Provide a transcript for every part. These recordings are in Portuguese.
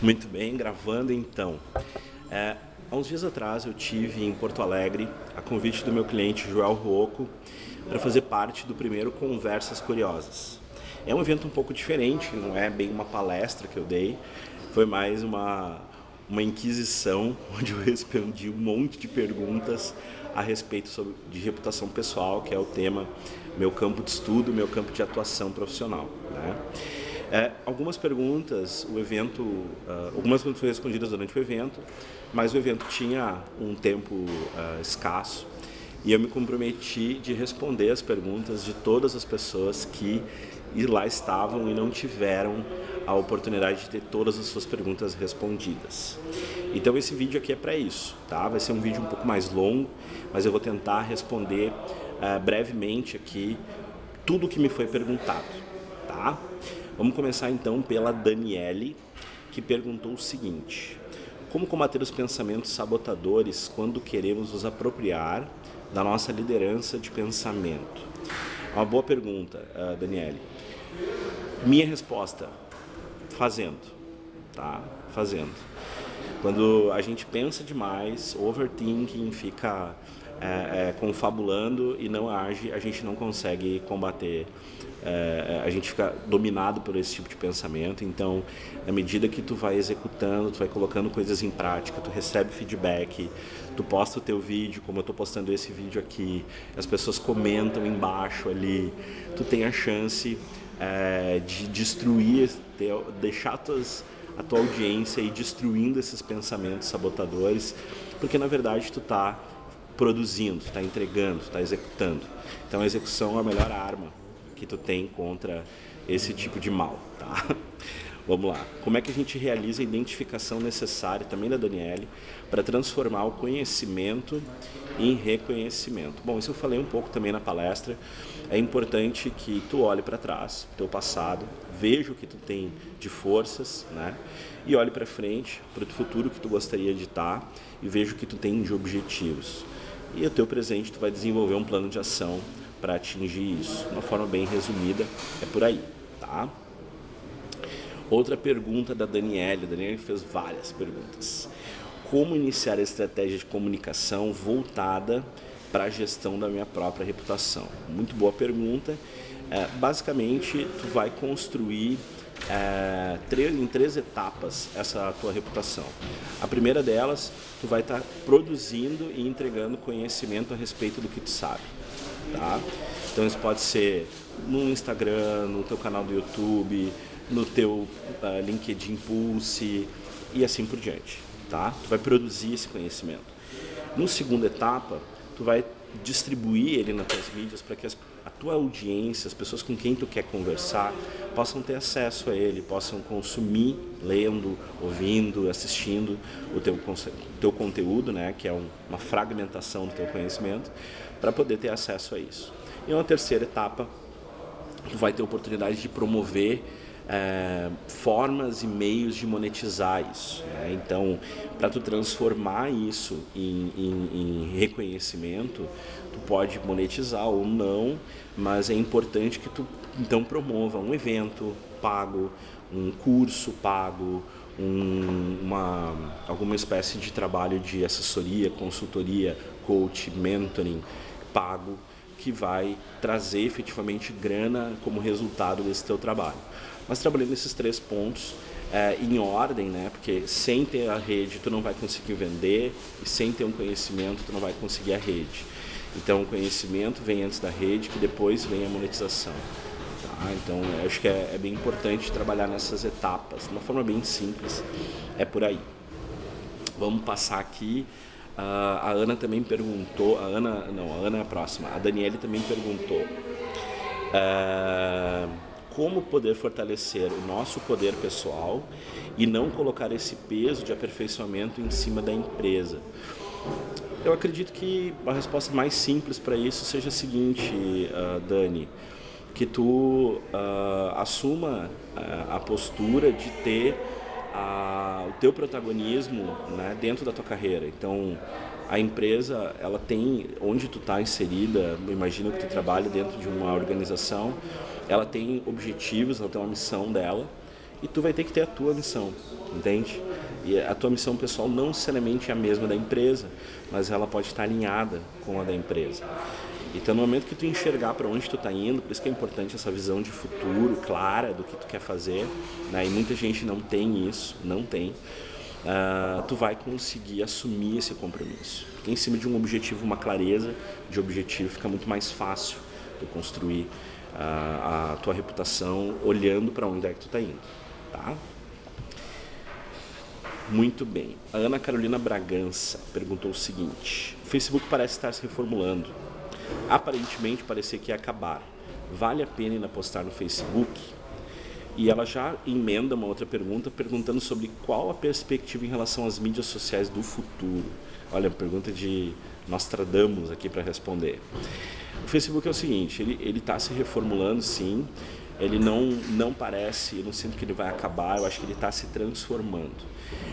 Muito bem, gravando então. É, há uns dias atrás eu tive em Porto Alegre a convite do meu cliente Joel Ruoco para fazer parte do primeiro Conversas Curiosas. É um evento um pouco diferente, não é bem uma palestra que eu dei, foi mais uma, uma inquisição onde eu respondi um monte de perguntas a respeito sobre, de reputação pessoal, que é o tema meu campo de estudo, meu campo de atuação profissional. Né? É, algumas perguntas, o evento, uh, algumas foram respondidas durante o evento, mas o evento tinha um tempo uh, escasso e eu me comprometi de responder as perguntas de todas as pessoas que lá estavam e não tiveram a oportunidade de ter todas as suas perguntas respondidas. Então esse vídeo aqui é para isso, tá? Vai ser um vídeo um pouco mais longo, mas eu vou tentar responder uh, brevemente aqui tudo o que me foi perguntado, tá? Vamos começar então pela Daniele, que perguntou o seguinte: Como combater os pensamentos sabotadores quando queremos nos apropriar da nossa liderança de pensamento? Uma boa pergunta, uh, Daniele. Minha resposta: fazendo, tá? Fazendo. Quando a gente pensa demais, overthinking, fica é, é, confabulando e não age, a gente não consegue combater é, é, a gente fica dominado por esse tipo de pensamento. Então, na medida que tu vai executando, tu vai colocando coisas em prática, tu recebe feedback, tu posta o teu vídeo, como eu estou postando esse vídeo aqui, as pessoas comentam embaixo ali, tu tem a chance é, de destruir, deixar tuas, a tua audiência e destruindo esses pensamentos sabotadores, porque na verdade tu está produzindo, está entregando, está executando. Então a execução é a melhor arma que tu tem contra esse tipo de mal, tá? Vamos lá. Como é que a gente realiza a identificação necessária, também da Daniele, para transformar o conhecimento em reconhecimento? Bom, isso eu falei um pouco também na palestra. É importante que tu olhe para trás, teu passado, veja o que tu tem de forças, né? E olhe para frente, para o futuro que tu gostaria de estar e veja o que tu tem de objetivos. E o teu presente tu vai desenvolver um plano de ação para atingir isso. De uma forma bem resumida, é por aí, tá? Outra pergunta da Daniela. A fez várias perguntas. Como iniciar a estratégia de comunicação voltada para a gestão da minha própria reputação? Muito boa pergunta. É, basicamente, tu vai construir é, em três etapas essa tua reputação. A primeira delas, tu vai estar tá produzindo e entregando conhecimento a respeito do que tu sabe tá? Então isso pode ser no Instagram, no teu canal do YouTube, no teu uh, LinkedIn Pulse e assim por diante, tá? Tu vai produzir esse conhecimento. No segunda etapa, tu vai distribuir ele nas tuas mídias para que as, a tua audiência, as pessoas com quem tu quer conversar, possam ter acesso a ele, possam consumir, lendo, ouvindo, assistindo o teu, teu conteúdo, né, que é um, uma fragmentação do teu conhecimento, para poder ter acesso a isso. E uma terceira etapa, tu vai ter oportunidade de promover é, formas e meios de monetizar isso. Né? Então, para tu transformar isso em, em, em, reconhecimento, tu pode monetizar ou não, mas é importante que tu então promova um evento pago, um curso pago, um, uma, alguma espécie de trabalho de assessoria, consultoria, coach, mentoring pago que vai trazer efetivamente grana como resultado desse teu trabalho. Mas trabalhando nesses três pontos é, em ordem, né? Porque sem ter a rede tu não vai conseguir vender e sem ter um conhecimento tu não vai conseguir a rede. Então o conhecimento vem antes da rede, que depois vem a monetização. Tá? Então acho que é, é bem importante trabalhar nessas etapas, de uma forma bem simples. É por aí. Vamos passar aqui Uh, a Ana também perguntou, a Ana, não, a Ana é a próxima, a Daniele também perguntou uh, como poder fortalecer o nosso poder pessoal e não colocar esse peso de aperfeiçoamento em cima da empresa. Eu acredito que a resposta mais simples para isso seja a seguinte, uh, Dani, que tu assuma a postura de ter o teu protagonismo né, dentro da tua carreira. Então, a empresa, ela tem, onde tu está inserida, imagino que tu trabalha dentro de uma organização, ela tem objetivos, ela tem uma missão dela, e tu vai ter que ter a tua missão, entende? E a tua missão pessoal não necessariamente é a mesma da empresa, mas ela pode estar alinhada com a da empresa. Então, no momento que tu enxergar para onde tu está indo, por isso que é importante essa visão de futuro clara do que tu quer fazer, né? e muita gente não tem isso, não tem, uh, tu vai conseguir assumir esse compromisso. Porque em cima de um objetivo, uma clareza de objetivo, fica muito mais fácil de construir uh, a tua reputação olhando para onde é que tu está indo. Tá? Muito bem. A Ana Carolina Bragança perguntou o seguinte: O Facebook parece estar se reformulando aparentemente parecia que ia acabar. Vale a pena ainda postar no Facebook? E ela já emenda uma outra pergunta perguntando sobre qual a perspectiva em relação às mídias sociais do futuro. Olha, pergunta de Nostradamus aqui para responder. O Facebook é o seguinte, ele está se reformulando sim, ele não, não parece, eu não sinto que ele vai acabar, eu acho que ele está se transformando.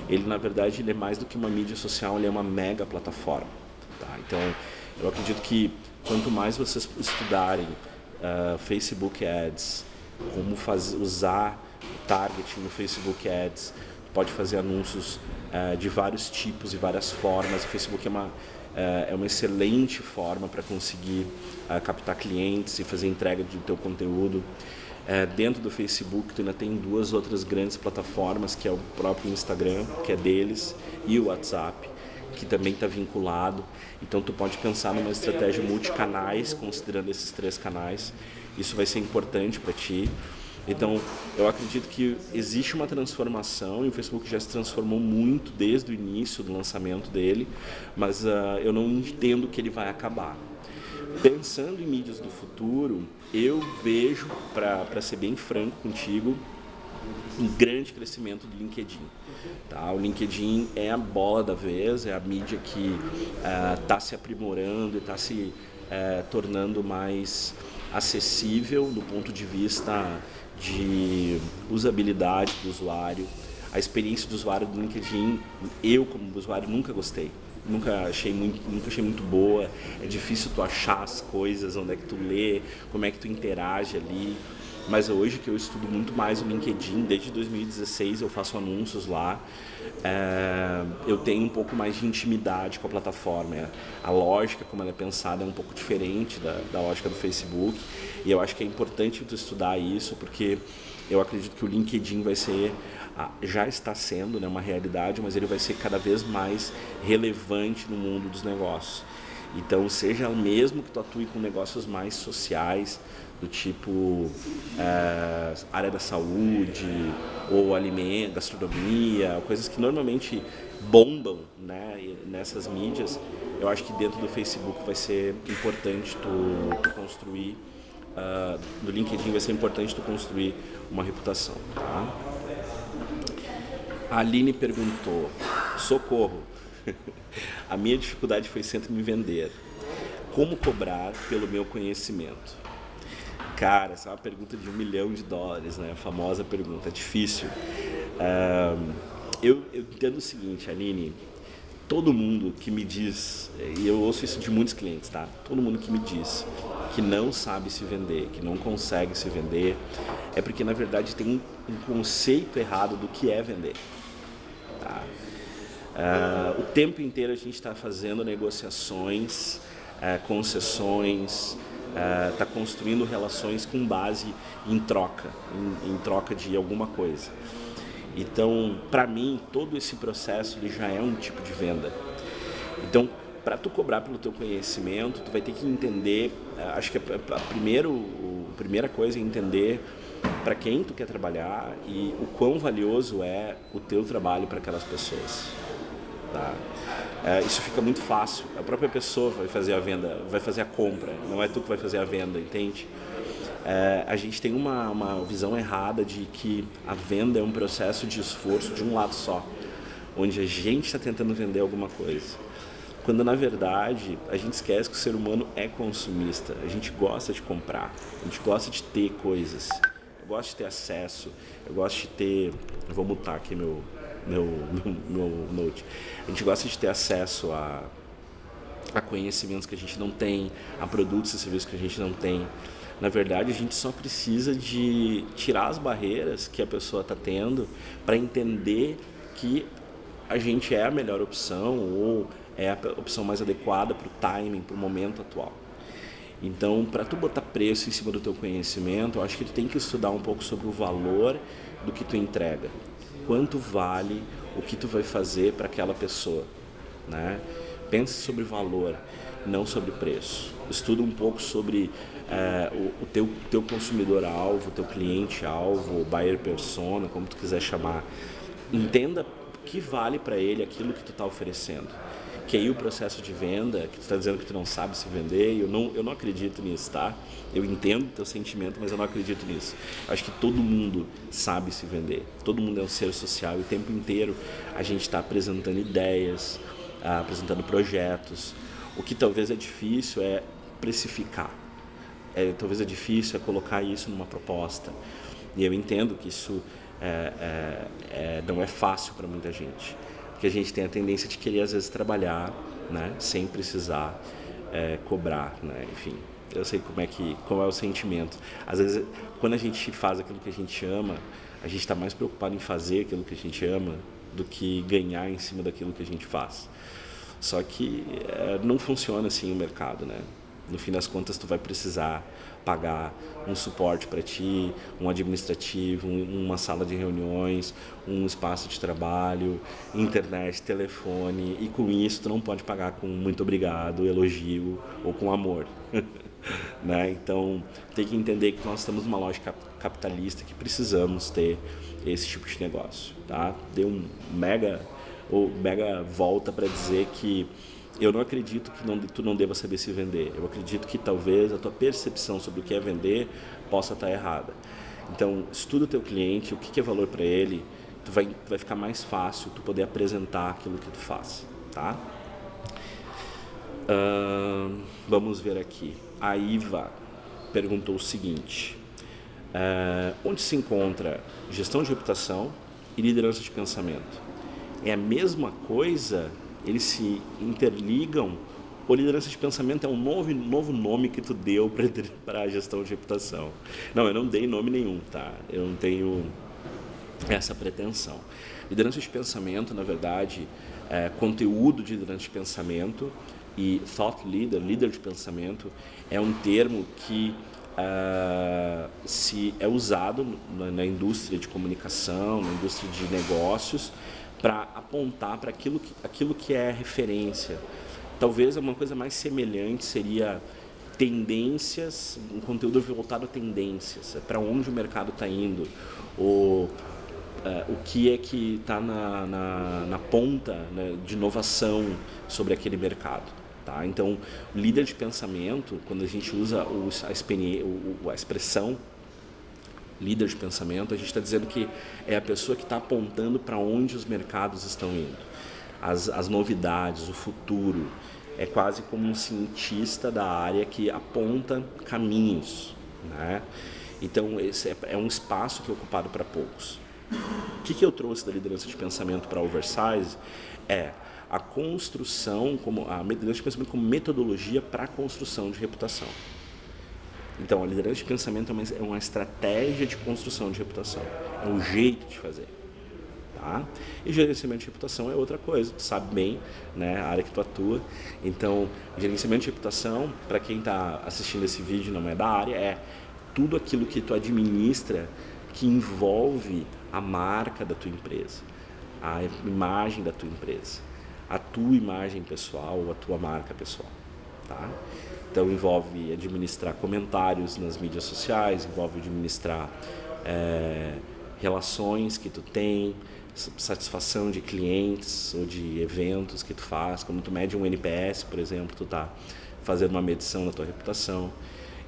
Ele, na verdade, ele é mais do que uma mídia social, ele é uma mega plataforma. Tá? Então, eu acredito que quanto mais vocês estudarem uh, Facebook Ads, como faz, usar targeting no Facebook Ads, pode fazer anúncios uh, de vários tipos e várias formas. O Facebook é uma, é uma excelente forma para conseguir captar clientes e fazer entrega do teu conteúdo. dentro do Facebook, tu ainda tem duas outras grandes plataformas, que é o próprio Instagram, que é deles, e o WhatsApp que também está vinculado. Então tu pode pensar numa estratégia multicanais, considerando esses três canais. Isso vai ser importante para ti. Então, eu acredito que existe uma transformação e o Facebook já se transformou muito desde o início do lançamento dele, mas uh, eu não entendo que ele vai acabar. Pensando em mídias do futuro, eu vejo, para ser bem franco contigo, um grande crescimento do LinkedIn. Tá? O LinkedIn é a bola da vez, é a mídia que está uh, se aprimorando e está se uh, tornando mais acessível do ponto de vista de usabilidade do usuário. A experiência do usuário do LinkedIn, eu como usuário nunca gostei. Nunca achei, muito, nunca achei muito boa. É difícil tu achar as coisas, onde é que tu lê, como é que tu interage ali mas hoje que eu estudo muito mais o LinkedIn, desde 2016 eu faço anúncios lá, é, eu tenho um pouco mais de intimidade com a plataforma. A lógica, como ela é pensada, é um pouco diferente da, da lógica do Facebook, e eu acho que é importante tu estudar isso, porque eu acredito que o LinkedIn vai ser, já está sendo né, uma realidade, mas ele vai ser cada vez mais relevante no mundo dos negócios. Então, seja mesmo que tu atue com negócios mais sociais, do tipo é, área da saúde ou alimento, gastronomia, coisas que normalmente bombam né, nessas mídias, eu acho que dentro do Facebook vai ser importante tu, tu construir, uh, do LinkedIn vai ser importante tu construir uma reputação. Tá? A Aline perguntou, socorro, a minha dificuldade foi sempre me vender. Como cobrar pelo meu conhecimento? Cara, essa é uma pergunta de um milhão de dólares, né? A famosa pergunta, difícil. eu, eu entendo o seguinte, Aline, todo mundo que me diz, e eu ouço isso de muitos clientes, tá? Todo mundo que me diz que não sabe se vender, que não consegue se vender, é porque na verdade tem um conceito errado do que é vender. Tá? Uh, o tempo inteiro a gente está fazendo negociações, uh, concessões, está uh, construindo relações com base em troca, em, em troca de alguma coisa. Então, para mim, todo esse processo ele já é um tipo de venda. Então, para tu cobrar pelo teu conhecimento, tu vai ter que entender, uh, acho que a, a, primeiro, a primeira coisa é entender para quem tu quer trabalhar e o quão valioso é o teu trabalho para aquelas pessoas. Tá? É, isso fica muito fácil. A própria pessoa vai fazer a venda, vai fazer a compra, não é tu que vai fazer a venda, entende? É, a gente tem uma, uma visão errada de que a venda é um processo de esforço de um lado só, onde a gente está tentando vender alguma coisa. Quando na verdade a gente esquece que o ser humano é consumista, a gente gosta de comprar, a gente gosta de ter coisas, eu gosto de ter acesso, eu gosto de ter. Eu vou mutar aqui meu, meu, meu, note. A gente gosta de ter acesso a, a conhecimentos que a gente não tem, a produtos e serviços que a gente não tem. Na verdade, a gente só precisa de tirar as barreiras que a pessoa está tendo para entender que a gente é a melhor opção ou é a opção mais adequada para o timing, para o momento atual. Então, para tu botar preço em cima do teu conhecimento, eu acho que tu tem que estudar um pouco sobre o valor do que tu entrega. Quanto vale o que tu vai fazer para aquela pessoa, né? Pense sobre valor, não sobre preço. Estuda um pouco sobre é, o, o, teu, teu consumidor alvo, teu cliente alvo, buyer persona, como tu quiser chamar. Entenda que vale para ele aquilo que tu está oferecendo. Que aí o processo de venda, que tu está dizendo que tu não sabe se vender, eu não, eu não acredito nisso, tá? Eu entendo teu sentimento, mas eu não acredito nisso. Eu acho que todo mundo sabe se vender. Todo mundo é um ser social e o tempo inteiro a gente está apresentando ideias, apresentando projetos. O que talvez é difícil é precificar. É, talvez é difícil é colocar isso numa proposta. E eu entendo que isso é, é, é, não é fácil para muita gente. Porque a gente tem a tendência de querer, às vezes, trabalhar né, sem precisar é, cobrar. Né? Enfim, eu sei como é, que, como é o sentimento. Às vezes, quando a gente faz aquilo que a gente ama, a gente está mais preocupado em fazer aquilo que a gente ama do que ganhar em cima daquilo que a gente faz. Só que é, não funciona assim o mercado, né? No fim das contas, tu vai precisar pagar um suporte para ti, um administrativo, um, uma sala de reuniões, um espaço de trabalho, internet, telefone, e com isso tu não pode pagar com muito obrigado, elogio ou com amor. né? Então tem que entender que nós estamos numa lógica capitalista que precisamos ter esse tipo de negócio. Tá? Deu um mega, ou mega volta para dizer que eu não acredito que não, tu não deva saber se vender. Eu acredito que talvez a tua percepção sobre o que é vender possa estar errada. Então, estuda o teu cliente, o que é valor para ele, tu vai, vai ficar mais fácil tu poder apresentar aquilo que tu faz, tá? Uh, vamos ver aqui. A Iva perguntou o seguinte: uh, onde se encontra gestão de reputação e liderança de pensamento? É a mesma coisa eles se interligam. O liderança de pensamento é um novo, novo nome que tu deu para a gestão de reputação. Não, eu não dei nome nenhum, tá? Eu não tenho essa pretensão. Liderança de pensamento, na verdade, é conteúdo de liderança de pensamento e thought leader, líder de pensamento, é um termo que uh, se é usado na, na indústria de comunicação, na indústria de negócios, para apontar para aquilo que, aquilo que é referência. Talvez uma coisa mais semelhante seria tendências, um conteúdo voltado a tendências, é para onde o mercado está indo, o, é, o que é que está na, na, na, ponta né, de inovação sobre aquele mercado. Tá? Então, líder de pensamento, quando a gente usa o, a, a expressão líder de pensamento, a gente está dizendo que é a pessoa que está apontando para onde os mercados estão indo, as, as novidades, o futuro. É quase como um cientista da área que aponta caminhos. Né? Então, esse é, é um espaço que é ocupado para poucos. O que, que eu trouxe da liderança de pensamento para Oversize é a construção, como a liderança de pensamento como metodologia para a construção de reputação. Então, a liderança de pensamento é uma, é uma estratégia de construção de reputação. É um jeito de fazer. Tá? E gerenciamento de reputação é outra coisa, tu sabe bem né, a área que tu atua. Então, gerenciamento de reputação, para quem está assistindo esse vídeo não é da área, é tudo aquilo que tu administra que envolve a marca da tua empresa, a imagem da tua empresa, a tua imagem pessoal, a tua marca pessoal. Tá? Então envolve administrar comentários nas mídias sociais, envolve administrar é, relações que tu tem, satisfação de clientes ou de eventos que tu faz, como tu mede um NPS, por exemplo, tu tá fazendo uma medição da tua reputação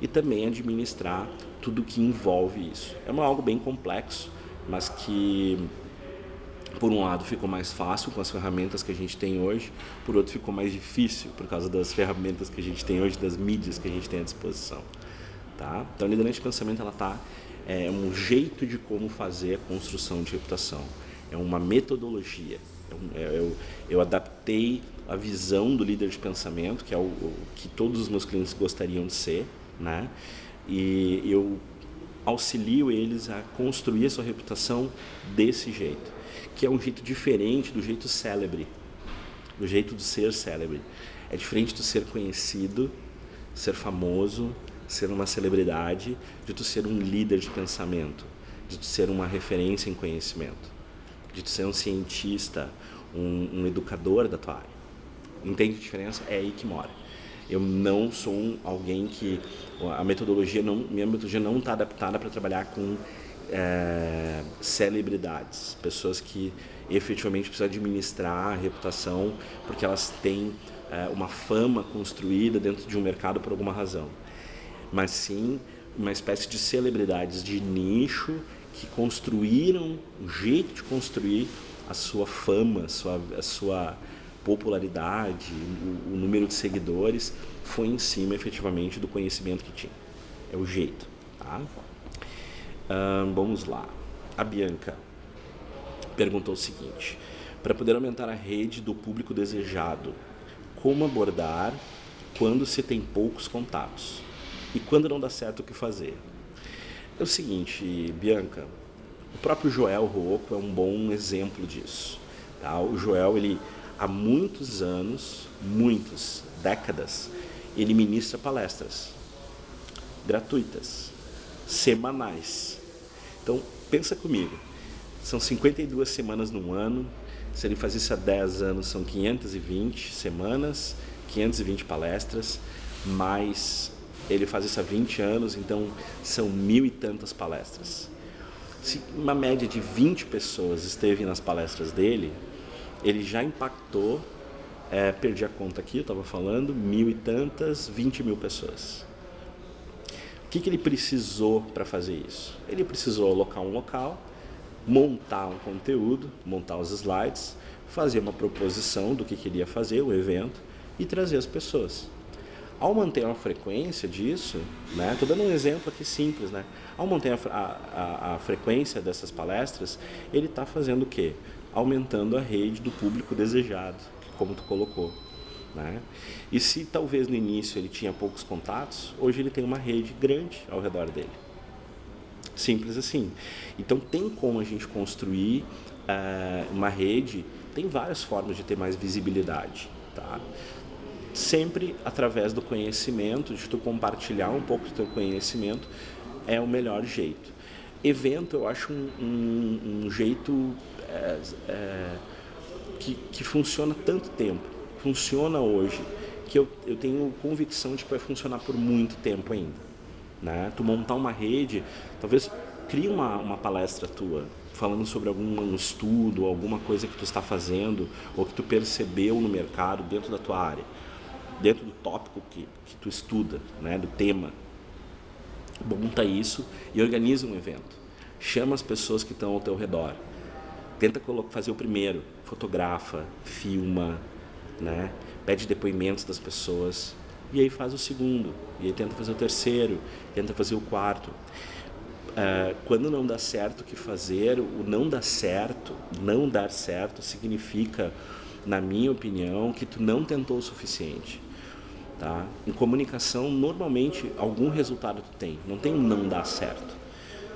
e também administrar tudo que envolve isso. É algo bem complexo, mas que por um lado ficou mais fácil com as ferramentas que a gente tem hoje, por outro ficou mais difícil por causa das ferramentas que a gente tem hoje, das mídias que a gente tem à disposição. Tá? Então a liderança de pensamento ela tá é um jeito de como fazer a construção de reputação, é uma metodologia. Eu, é eu, eu adaptei a visão do líder de pensamento, que é o, o que todos os meus clientes gostariam de ser, né? E eu auxilio eles a construir a sua reputação desse jeito, que é um jeito diferente do jeito célebre, do jeito de ser célebre. É diferente de ser conhecido, ser famoso, ser uma celebridade, de tu ser um líder de pensamento, de tu ser uma referência em conhecimento, de tu ser um cientista, um, um educador da tua área. Entende a diferença? É aí que mora. Eu não sou um, alguém que a metodologia não, minha metodologia não está adaptada para trabalhar com é, celebridades, pessoas que efetivamente precisam administrar a reputação porque elas têm é, uma fama construída dentro de um mercado por alguma razão, mas sim uma espécie de celebridades de nicho que construíram um jeito de construir a sua fama, a sua, a sua popularidade, o, o número de seguidores, foi em cima efetivamente do conhecimento que tinha. É o jeito. Tá? Vamos lá. A Bianca perguntou o seguinte: para poder aumentar a rede do público desejado, como abordar quando se tem poucos contatos e quando não dá certo o que fazer? É o seguinte, Bianca, o próprio Joel Rocco é um bom exemplo disso. Tá? O Joel ele há muitos anos, muitas décadas, ele ministra palestras gratuitas, semanais. Então, pensa comigo. São 52 semanas no ano. Se ele faz isso há 10 anos, são 520 semanas, 520 palestras, mais ele faz isso há 20 anos, então são mil e tantas palestras. Se uma média de 20 pessoas esteve nas palestras dele, ele já impactou, é, perdi a conta aqui, eu estava falando, mil e tantas, 20 mil pessoas. Que, que ele precisou para fazer isso? Ele precisou alocar um local, montar um conteúdo, montar os slides, fazer uma proposição do que queria fazer, o evento, e trazer as pessoas. Ao manter uma frequência disso, né, estou dando um exemplo aqui simples, né? Ao manter a, a, a frequência dessas palestras, ele está fazendo o quê? aumentando a rede do público desejado, como tu colocou. Né? E se talvez no início ele tinha poucos contatos, hoje ele tem uma rede grande ao redor dele. Simples assim. Então tem como a gente construir uh, uma rede, tem várias formas de ter mais visibilidade. Tá? Sempre através do conhecimento, de tu compartilhar um pouco do teu conhecimento, é o melhor jeito. Evento eu acho um, um, um jeito é, é, que, que funciona tanto tempo, funciona hoje, que eu, eu tenho convicção de que vai funcionar por muito tempo ainda. Né? Tu montar uma rede, talvez crie uma, uma palestra tua falando sobre algum estudo, alguma coisa que tu está fazendo ou que tu percebeu no mercado dentro da tua área, dentro do tópico que, que tu estuda, né? do tema. Monta isso e organiza um evento. Chama as pessoas que estão ao teu redor tenta fazer o primeiro, fotografa, filma, né? pede depoimentos das pessoas e aí faz o segundo, e aí tenta fazer o terceiro, tenta fazer o quarto. Uh, quando não dá certo o que fazer, o não dar certo, não dar certo significa, na minha opinião, que tu não tentou o suficiente. Tá? Em comunicação, normalmente, algum resultado tu tem, não tem um não dar certo.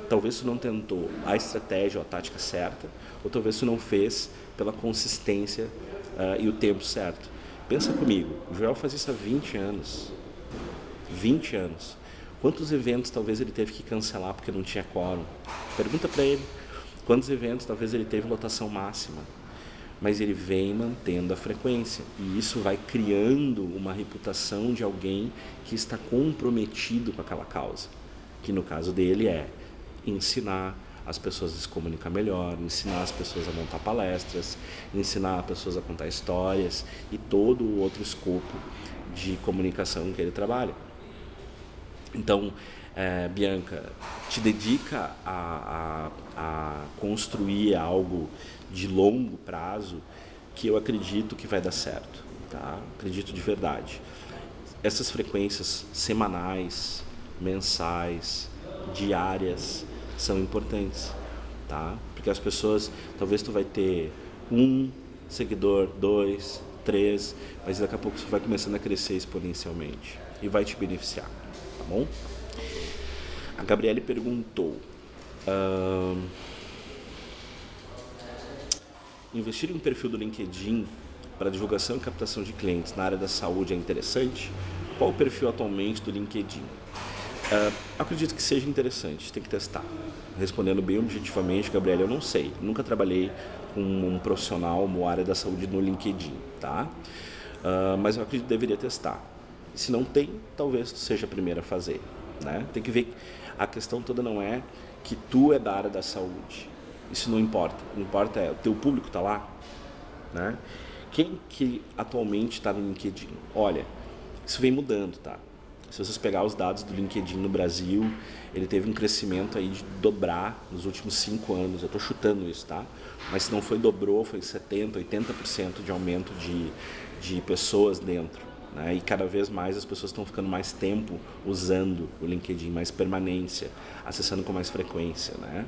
Talvez tu não tentou a estratégia ou a tática certa, ou talvez tu não fez pela consistência uh, e o tempo certo. Pensa comigo, o Joel faz isso há 20 anos. 20 anos. Quantos eventos talvez ele teve que cancelar porque não tinha quórum? Pergunta para ele. Quantos eventos talvez ele teve lotação máxima? Mas ele vem mantendo a frequência e isso vai criando uma reputação de alguém que está comprometido com aquela causa, que no caso dele é ensinar, as pessoas a se comunicar melhor, ensinar as pessoas a montar palestras, ensinar as pessoas a contar histórias e todo o outro escopo de comunicação que ele trabalha. Então, é, Bianca, te dedica a, a, a construir algo de longo prazo que eu acredito que vai dar certo, tá? Acredito de verdade. Essas frequências semanais, mensais, diárias, são importantes, tá? Porque as pessoas, talvez tu vai ter um seguidor, dois, três, mas daqui a pouco isso vai começando a crescer exponencialmente e vai te beneficiar, tá bom? A Gabriele perguntou. Uh, investir em um perfil do LinkedIn para divulgação e captação de clientes na área da saúde é interessante? Qual o perfil atualmente do LinkedIn? Uh, acredito que seja interessante, tem que testar. Respondendo bem objetivamente, Gabriela, eu não sei. Nunca trabalhei com um profissional na área da saúde no LinkedIn, tá? Uh, mas eu acredito que deveria testar. Se não tem, talvez seja a primeira a fazer, né? Tem que ver. A questão toda não é que tu é da área da saúde. Isso não importa. O que importa é o teu público está lá, né? Quem que atualmente está no LinkedIn? Olha, isso vem mudando, tá? Se vocês pegar os dados do LinkedIn no Brasil, ele teve um crescimento aí de dobrar nos últimos cinco anos. Eu estou chutando isso, tá? Mas se não foi dobrou, foi 70%, 80% de aumento de, de pessoas dentro. Né? E cada vez mais as pessoas estão ficando mais tempo usando o LinkedIn, mais permanência, acessando com mais frequência. Né?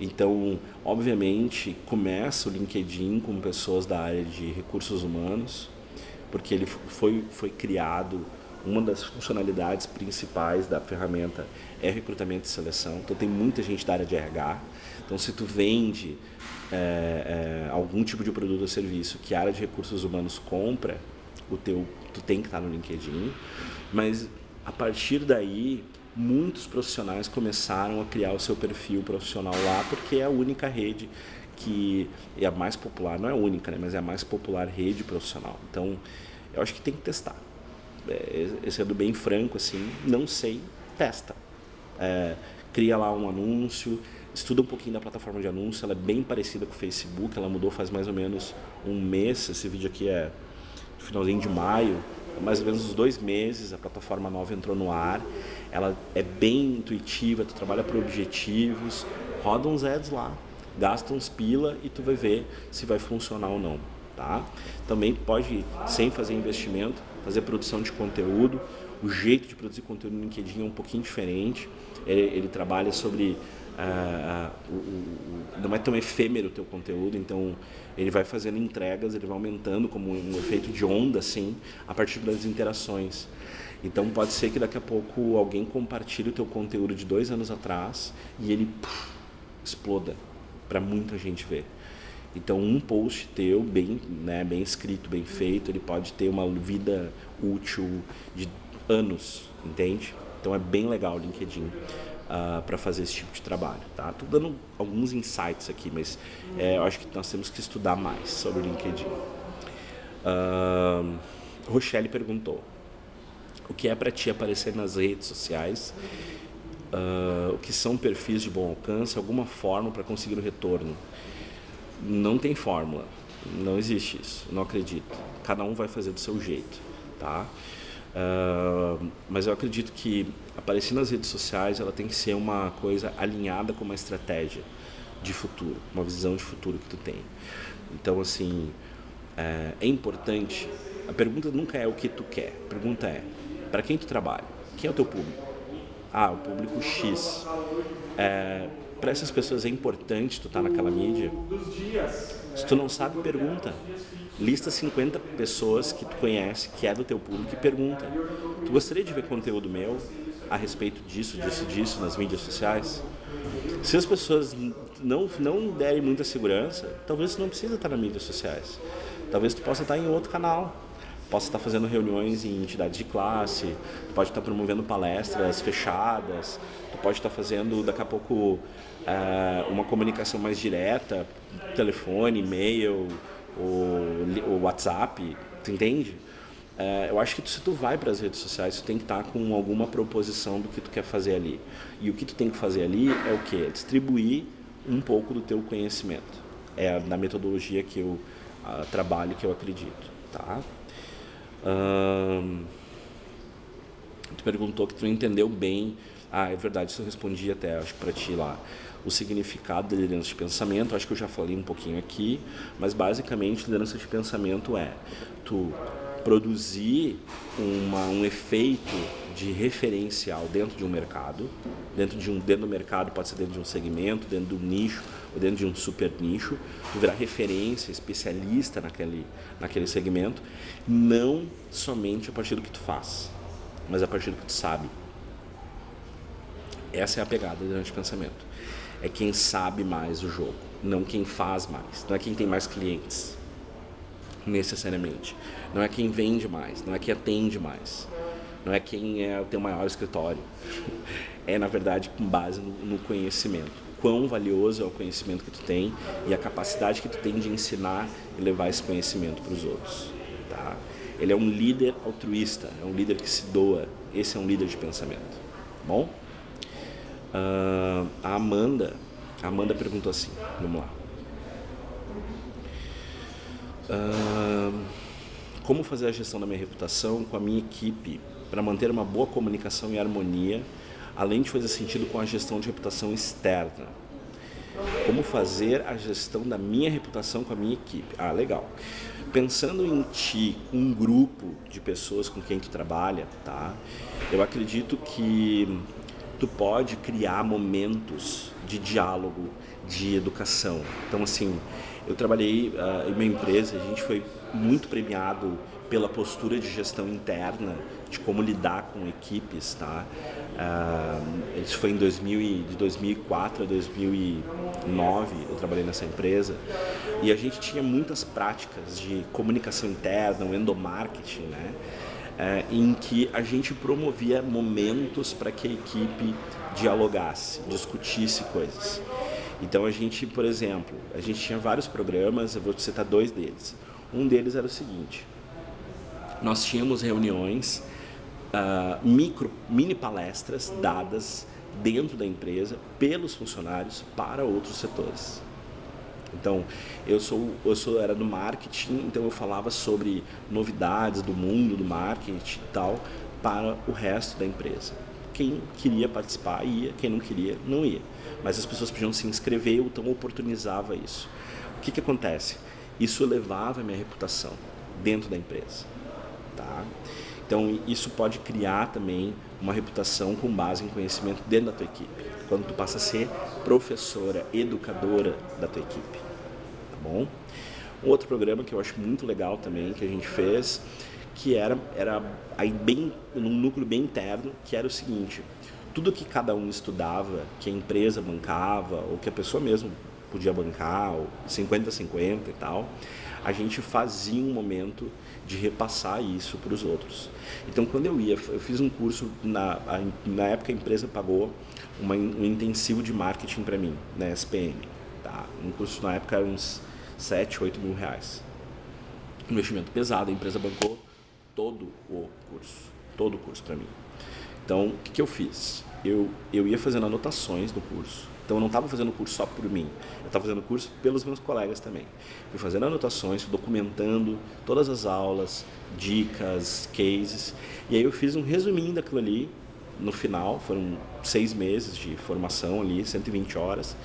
Então, obviamente, começa o LinkedIn com pessoas da área de recursos humanos, porque ele foi, foi criado, uma das funcionalidades principais da ferramenta é recrutamento e seleção. Então, tem muita gente da área de RH. Então, se tu vende é, é, algum tipo de produto ou serviço que a área de recursos humanos compra, o teu, tu tem que estar no LinkedIn. Mas, a partir daí, muitos profissionais começaram a criar o seu perfil profissional lá, porque é a única rede que é a mais popular, não é a única, né, mas é a mais popular rede profissional. Então, eu acho que tem que testar. É, sendo bem franco, assim, não sei, testa. É, cria lá um anúncio, estuda um pouquinho da plataforma de anúncio, ela é bem parecida com o Facebook, ela mudou faz mais ou menos um mês, esse vídeo aqui é finalzinho de maio, mais ou menos uns dois meses, a plataforma nova entrou no ar. Ela é bem intuitiva, tu trabalha por objetivos, roda uns ads lá, gasta uns pila e tu vai ver se vai funcionar ou não, tá? Também pode, sem fazer investimento, fazer produção de conteúdo. O jeito de produzir conteúdo no LinkedIn é um pouquinho diferente. Ele, ele trabalha sobre Uh, uh, uh, não é tão efêmero o teu conteúdo, então ele vai fazendo entregas, ele vai aumentando como um efeito de onda, assim, a partir das interações. Então pode ser que daqui a pouco alguém compartilhe o teu conteúdo de dois anos atrás e ele puf, exploda para muita gente ver. Então um post teu bem, né, bem escrito, bem feito, ele pode ter uma vida útil de anos, entende? Então é bem legal o LinkedIn uh, ah, para fazer esse tipo de trabalho. Tá? Tô dando alguns insights aqui, mas é, eu acho que nós temos que estudar mais sobre o LinkedIn. Uh, Rochelle perguntou: o que é para ti aparecer nas redes sociais? Uh, o que são perfis de bom alcance? Alguma forma para conseguir o retorno? Não tem fórmula, não existe isso, não acredito. Cada um vai fazer do seu jeito, tá? Uh, mas eu acredito que aparecer nas redes sociais ela tem que ser uma coisa alinhada com uma estratégia de futuro, uma visão de futuro que tu tem. Então, assim, é, é importante. A pergunta nunca é o que tu quer. A pergunta é para quem tu trabalha. Quem é o teu público? Ah, o público X. É, para essas pessoas é importante tu estar tá naquela mídia. Se tu não sabe, pergunta. Lista 50 pessoas que tu conhece, que é do teu público e pergunta. Tu gostaria de ver conteúdo meu a respeito disso, disso, disso nas mídias sociais? Se as pessoas não, não derem muita segurança, talvez tu não precisa estar nas mídias sociais. Talvez tu possa estar em outro canal, possa estar fazendo reuniões em entidades de classe, tu pode estar promovendo palestras fechadas, tu pode estar fazendo daqui a pouco uh, uma comunicação mais direta, telefone, e-mail, o, WhatsApp, tu entende? Uh, eu acho que tu, se tu vai para as redes sociais, tu tem que estar com alguma proposição do que tu quer fazer ali. E o que tu tem que fazer ali é o quê? É distribuir um pouco do teu conhecimento. É na metodologia que eu uh, trabalho, que eu acredito, tá? Tu perguntou que tu entendeu bem. Ah, é verdade, isso eu respondi até, acho para ti lá. O significado da liderança de pensamento, acho que eu já falei um pouquinho aqui, mas basicamente liderança de pensamento é tu produzir uma, um efeito de referencial dentro de um mercado, dentro de um dentro do mercado pode ser dentro de um segmento, dentro do nicho ou dentro de um super nicho, tu virar referência, especialista naquele naquele segmento, não somente a partir do que tu faz, mas a partir do que tu sabe. Essa é a pegada do pensamento. É quem sabe mais o jogo, não quem faz mais, não é quem tem mais clientes, necessariamente. Não é quem vende mais, não é quem atende mais, não é quem é, tem o maior escritório. É, na verdade, com base no, no conhecimento. Quão valioso é o conhecimento que tu tem e a capacidade que tu tem de ensinar e levar esse conhecimento para os outros. Tá? Ele é um líder altruísta, é um líder que se doa. Esse é um líder de pensamento. Tá bom? Uh, a Amanda, a Amanda perguntou assim, vamos lá. Como fazer a gestão da minha reputação com a minha equipe para manter uma boa comunicação e harmonia, além de fazer sentido com a gestão de reputação externa? Como fazer a gestão da minha reputação com a minha equipe? Ah, legal. Pensando em ti, um grupo de pessoas com quem tu trabalha, tá? Eu acredito que tu pode criar momentos de diálogo, de educação. Então, assim, eu trabalhei uh, em uma empresa, a gente foi muito premiado pela postura de gestão interna, de como lidar com equipes, tá? Uh, isso foi em 2000 e, de 2004 a 2009, eu trabalhei nessa empresa, e a gente tinha muitas práticas de comunicação interna, o endomarketing, né? é, em que a gente promovia momentos para que a equipe dialogasse, discutisse coisas. Então a gente, por exemplo, a gente tinha vários programas, eu vou citar dois deles. Um deles era o seguinte: nós tínhamos reuniões, uh, micro, mini palestras dadas dentro da empresa pelos funcionários para outros setores. Então, eu sou, eu sou era do marketing, então eu falava sobre novidades do mundo do marketing e tal para o resto da empresa. Quem queria participar ia, quem não queria não ia. Mas as pessoas podiam se inscrever, então oportunizava isso. O que que acontece? Isso elevava a minha reputação dentro da empresa, tá? Então isso pode criar também uma reputação com base em conhecimento dentro da tua equipe. Quando tu passa a ser professora, educadora da tua equipe bom? Um outro programa que eu acho muito legal também, que a gente fez, que era, era aí bem, num núcleo bem interno, que era o seguinte, tudo que cada um estudava, que a empresa bancava, ou que a pessoa mesmo podia bancar, ou 50-50 e tal, a gente fazia um momento de repassar isso para os outros. Então, quando eu ia, eu fiz um curso, na, na época a empresa pagou uma, um intensivo de marketing para mim, na SPM. Tá? Um curso na época era uns 7, 8 mil reais. Investimento pesado, a empresa bancou todo o curso, todo o curso para mim. Então, o que, que eu fiz? Eu, eu ia fazendo anotações do curso. Então, eu não estava fazendo o curso só por mim, eu estava fazendo o curso pelos meus colegas também. Fui fazendo anotações, documentando todas as aulas, dicas, cases. E aí eu fiz um resuminho daquilo ali no final, foram seis meses de formação ali, 120 horas.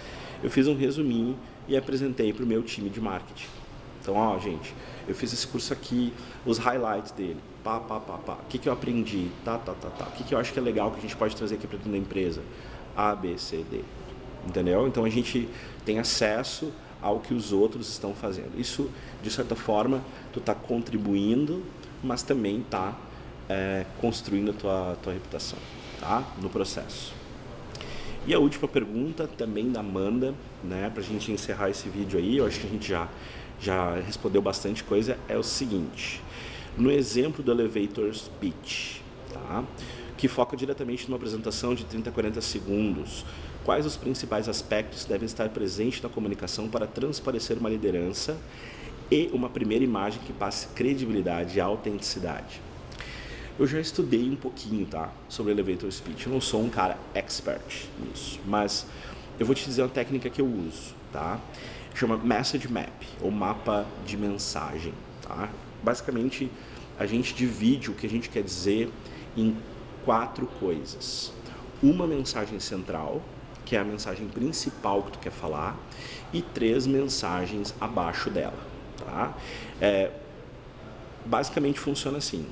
Eu fiz um resuminho e apresentei para o meu time de marketing. Então, ó, gente, eu fiz esse curso aqui, os highlights dele, pá, pá, pá, pá. O que, que eu aprendi, tá, tá, tá, tá. O que, que eu acho que é legal que a gente pode trazer aqui para dentro da empresa? A, B, C, D. Entendeu? Então a gente tem acesso ao que os outros estão fazendo. Isso, de certa forma, tu está contribuindo, mas também está é, construindo a tua, tua reputação, tá? No processo. E a última pergunta, também da Amanda, né, para a gente encerrar esse vídeo aí, eu acho que a gente já, já respondeu bastante coisa, é o seguinte. No exemplo do Elevator Speech, tá, que foca diretamente numa apresentação de 30 a 40 segundos, quais os principais aspectos devem estar presentes na comunicação para transparecer uma liderança e uma primeira imagem que passe credibilidade e autenticidade? Eu já estudei um pouquinho, tá, sobre elevator speech. Eu não sou um cara expert nisso, mas eu vou te dizer uma técnica que eu uso, tá? Chama message map, ou mapa de mensagem, tá? Basicamente, a gente divide o que a gente quer dizer em quatro coisas. Uma mensagem central, que é a mensagem principal que tu quer falar, e três mensagens abaixo dela, tá? É, basicamente funciona assim.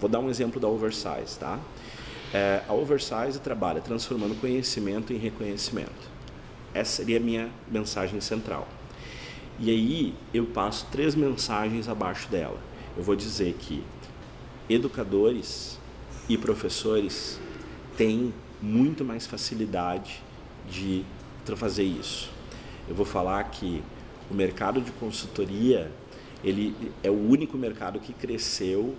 Vou dar um exemplo da Oversize, tá? É, a Oversize trabalha transformando conhecimento em reconhecimento. Essa seria a minha mensagem central. E aí eu passo três mensagens abaixo dela. Eu vou dizer que educadores e professores têm muito mais facilidade de fazer isso. Eu vou falar que o mercado de consultoria ele é o único mercado que cresceu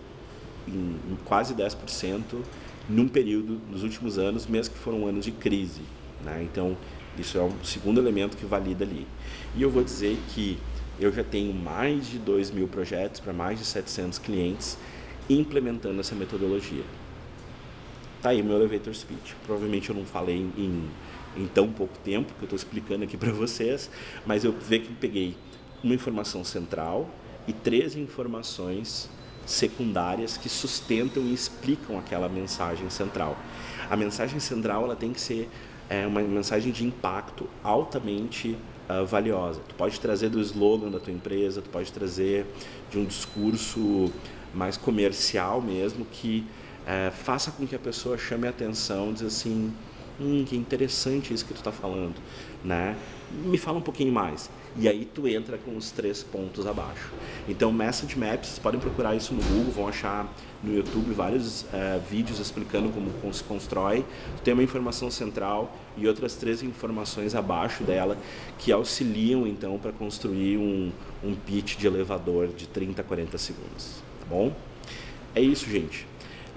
em, em quase 10% num período nos últimos anos, mesmo que foram anos de crise. Né? Então, isso é um segundo elemento que valida ali. E eu vou dizer que eu já tenho mais de 2 mil projetos para mais de 700 clientes implementando essa metodologia. Tá aí meu elevator speech. Provavelmente eu não falei em, em tão pouco tempo que eu estou explicando aqui para vocês, mas eu vejo que peguei uma informação central e três informações secundárias que sustentam e explicam aquela mensagem central. A mensagem central ela tem que ser é, uma mensagem de impacto altamente uh, valiosa. Tu pode trazer do slogan da tua empresa, tu pode trazer de um discurso mais comercial mesmo que uh, faça com que a pessoa chame a atenção, diz assim, hum, que interessante isso que tu está falando, né? Me fala um pouquinho mais. E aí tu entra com os três pontos abaixo. Então, Message Maps, vocês podem procurar isso no Google, vão achar no YouTube vários uh, vídeos explicando como se constrói. Tu tem uma informação central e outras três informações abaixo dela que auxiliam então para construir um, um pitch de elevador de 30 a 40 segundos. Tá bom? É isso, gente.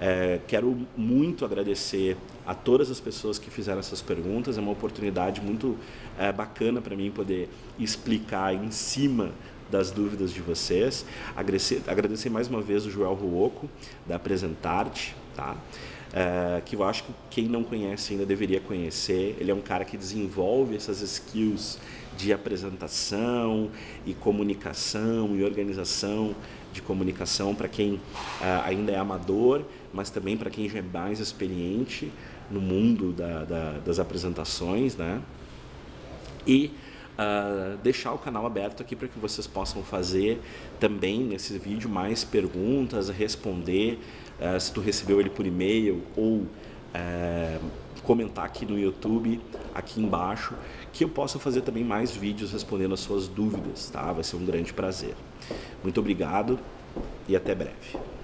É, quero muito agradecer a todas as pessoas que fizeram essas perguntas. É uma oportunidade muito é, bacana para mim poder explicar em cima das dúvidas de vocês. Agradecer, agradecer mais uma vez o Joel Ruoco, da Apresentarte, tá? É, que eu acho que quem não conhece ainda deveria conhecer. Ele é um cara que desenvolve essas skills de apresentação e comunicação e organização de comunicação para quem uh, ainda é amador, mas também para quem já é mais experiente no mundo da, da, das apresentações, né? E uh, deixar o canal aberto aqui para que vocês possam fazer também nesse vídeo mais perguntas, responder uh, se tu recebeu ele por e-mail ou comentar aqui no YouTube, aqui embaixo, que eu possa fazer também mais vídeos respondendo as suas dúvidas, tá? Vai ser um grande prazer. Muito obrigado e até breve.